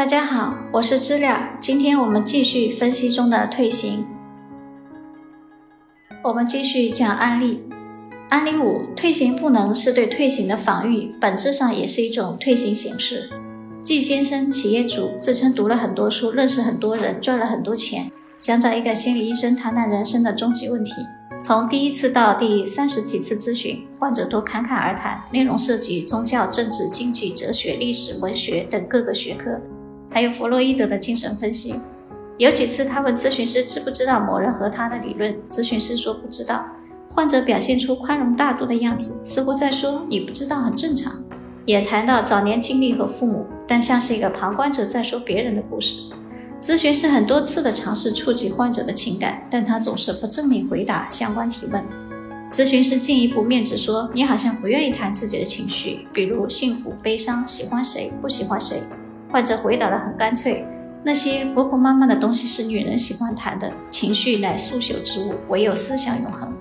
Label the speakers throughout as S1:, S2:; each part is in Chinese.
S1: 大家好，我是知了。今天我们继续分析中的退行。我们继续讲案例。案例五：退行不能是对退行的防御，本质上也是一种退行形式。季先生，企业主，自称读了很多书，认识很多人，赚了很多钱，想找一个心理医生谈谈人生的终极问题。从第一次到第三十几次咨询，患者都侃侃而谈，内容涉及宗教、政治、经济、哲学、历史、文学等各个学科，还有弗洛伊德的精神分析。有几次他问咨询师知不知道某人和他的理论，咨询师说不知道。患者表现出宽容大度的样子，似乎在说你不知道很正常。也谈到早年经历和父母，但像是一个旁观者在说别人的故事。咨询师很多次的尝试触及患者的情感，但他总是不正面回答相关提问。咨询师进一步面质说：“你好像不愿意谈自己的情绪，比如幸福、悲伤、喜欢谁、不喜欢谁。”患者回答得很干脆：“那些婆婆妈妈的东西是女人喜欢谈的，情绪乃速朽之物，唯有思想永恒。”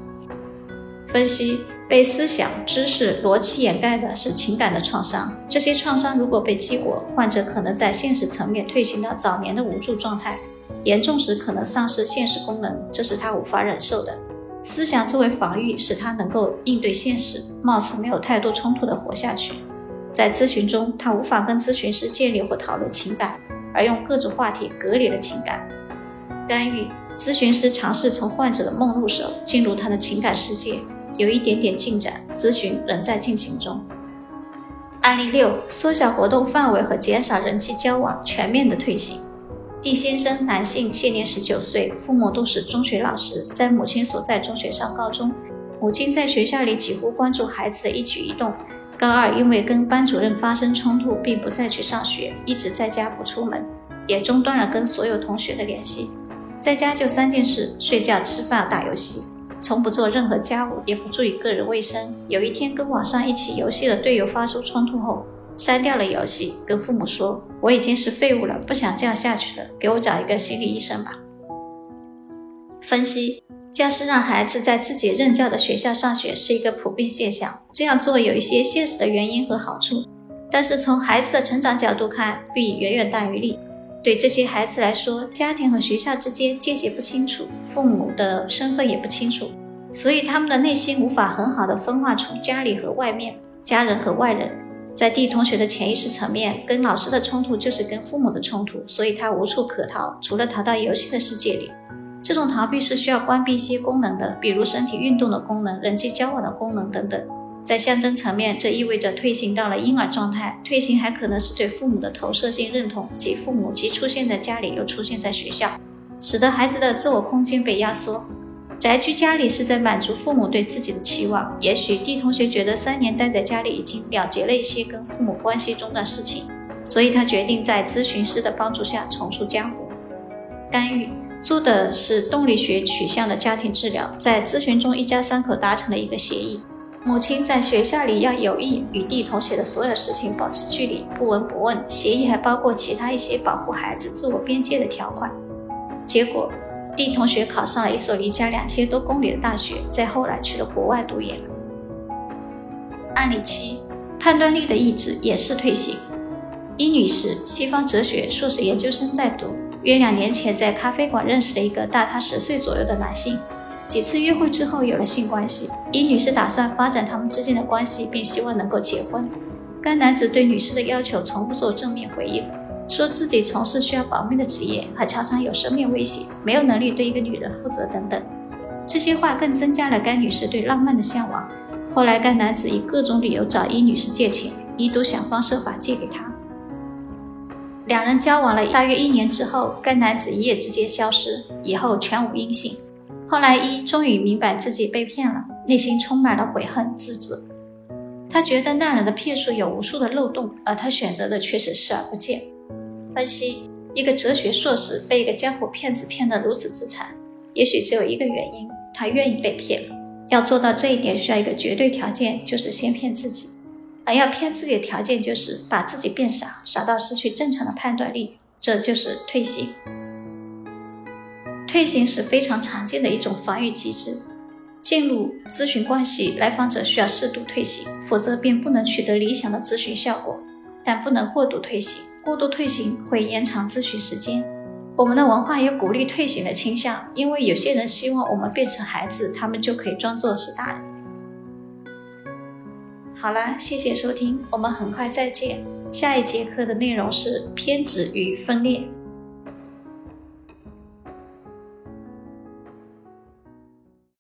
S1: 分析。被思想、知识、逻辑掩盖的是情感的创伤。这些创伤如果被激活，患者可能在现实层面退行到早年的无助状态，严重时可能丧失现实功能，这是他无法忍受的。思想作为防御，使他能够应对现实，貌似没有太多冲突的活下去。在咨询中，他无法跟咨询师建立或讨论情感，而用各种话题隔离了情感。干预咨询师尝试从患者的梦入手，进入他的情感世界。有一点点进展，咨询仍在进行中。案例六：缩小活动范围和减少人际交往，全面的退行。D 先生，男性，现年十九岁，父母都是中学老师，在母亲所在中学上高中。母亲在学校里几乎关注孩子的一举一动。高二因为跟班主任发生冲突，并不再去上学，一直在家不出门，也中断了跟所有同学的联系。在家就三件事：睡觉、吃饭、打游戏。从不做任何家务，也不注意个人卫生。有一天，跟网上一起游戏的队友发生冲突后，删掉了游戏，跟父母说：“我已经是废物了，不想这样下去了，给我找一个心理医生吧。”分析：教师让孩子在自己任教的学校上学是一个普遍现象，这样做有一些现实的原因和好处，但是从孩子的成长角度看，弊远远大于利。对这些孩子来说，家庭和学校之间界限不清楚，父母的身份也不清楚，所以他们的内心无法很好的分化出家里和外面、家人和外人。在 D 同学的潜意识层面，跟老师的冲突就是跟父母的冲突，所以他无处可逃，除了逃到游戏的世界里。这种逃避是需要关闭一些功能的，比如身体运动的功能、人际交往的功能等等。在象征层面，这意味着退行到了婴儿状态。退行还可能是对父母的投射性认同，即父母既出现在家里，又出现在学校，使得孩子的自我空间被压缩。宅居家里是在满足父母对自己的期望。也许 D 同学觉得三年待在家里已经了结了一些跟父母关系中的事情，所以他决定在咨询师的帮助下重出江湖。干预做的是动力学取向的家庭治疗，在咨询中，一家三口达成了一个协议。母亲在学校里要有意与 D 同学的所有事情保持距离，不闻不问。协议还包括其他一些保护孩子自我边界的条款。结果，D 同学考上了一所离家两千多公里的大学，再后来去了国外读研。案例七：判断力的意志也是退行。伊女士，西方哲学硕士研究生在读，约两年前在咖啡馆认识了一个大她十岁左右的男性。几次约会之后有了性关系，伊女士打算发展他们之间的关系，并希望能够结婚。该男子对女士的要求从不做正面回应，说自己从事需要保密的职业，还常常有生命危险，没有能力对一个女人负责等等。这些话更增加了该女士对浪漫的向往。后来，该男子以各种理由找伊女士借钱，伊都想方设法借给他。两人交往了大约一年之后，该男子一夜之间消失，以后全无音信。后来，一终于明白自己被骗了，内心充满了悔恨、自责。他觉得那人的骗术有无数的漏洞，而他选择的却是视而不见。分析：一个哲学硕士被一个江湖骗子骗得如此自残，也许只有一个原因：他愿意被骗。要做到这一点，需要一个绝对条件，就是先骗自己。而要骗自己的条件就是把自己变傻，傻到失去正常的判断力，这就是退行。退行是非常常见的一种防御机制，进入咨询关系，来访者需要适度退行，否则便不能取得理想的咨询效果。但不能过度退行，过度退行会延长咨询时间。我们的文化有鼓励退行的倾向，因为有些人希望我们变成孩子，他们就可以装作是大人。好了谢谢收听我们很快再见。下一节课的内容是偏执与分裂。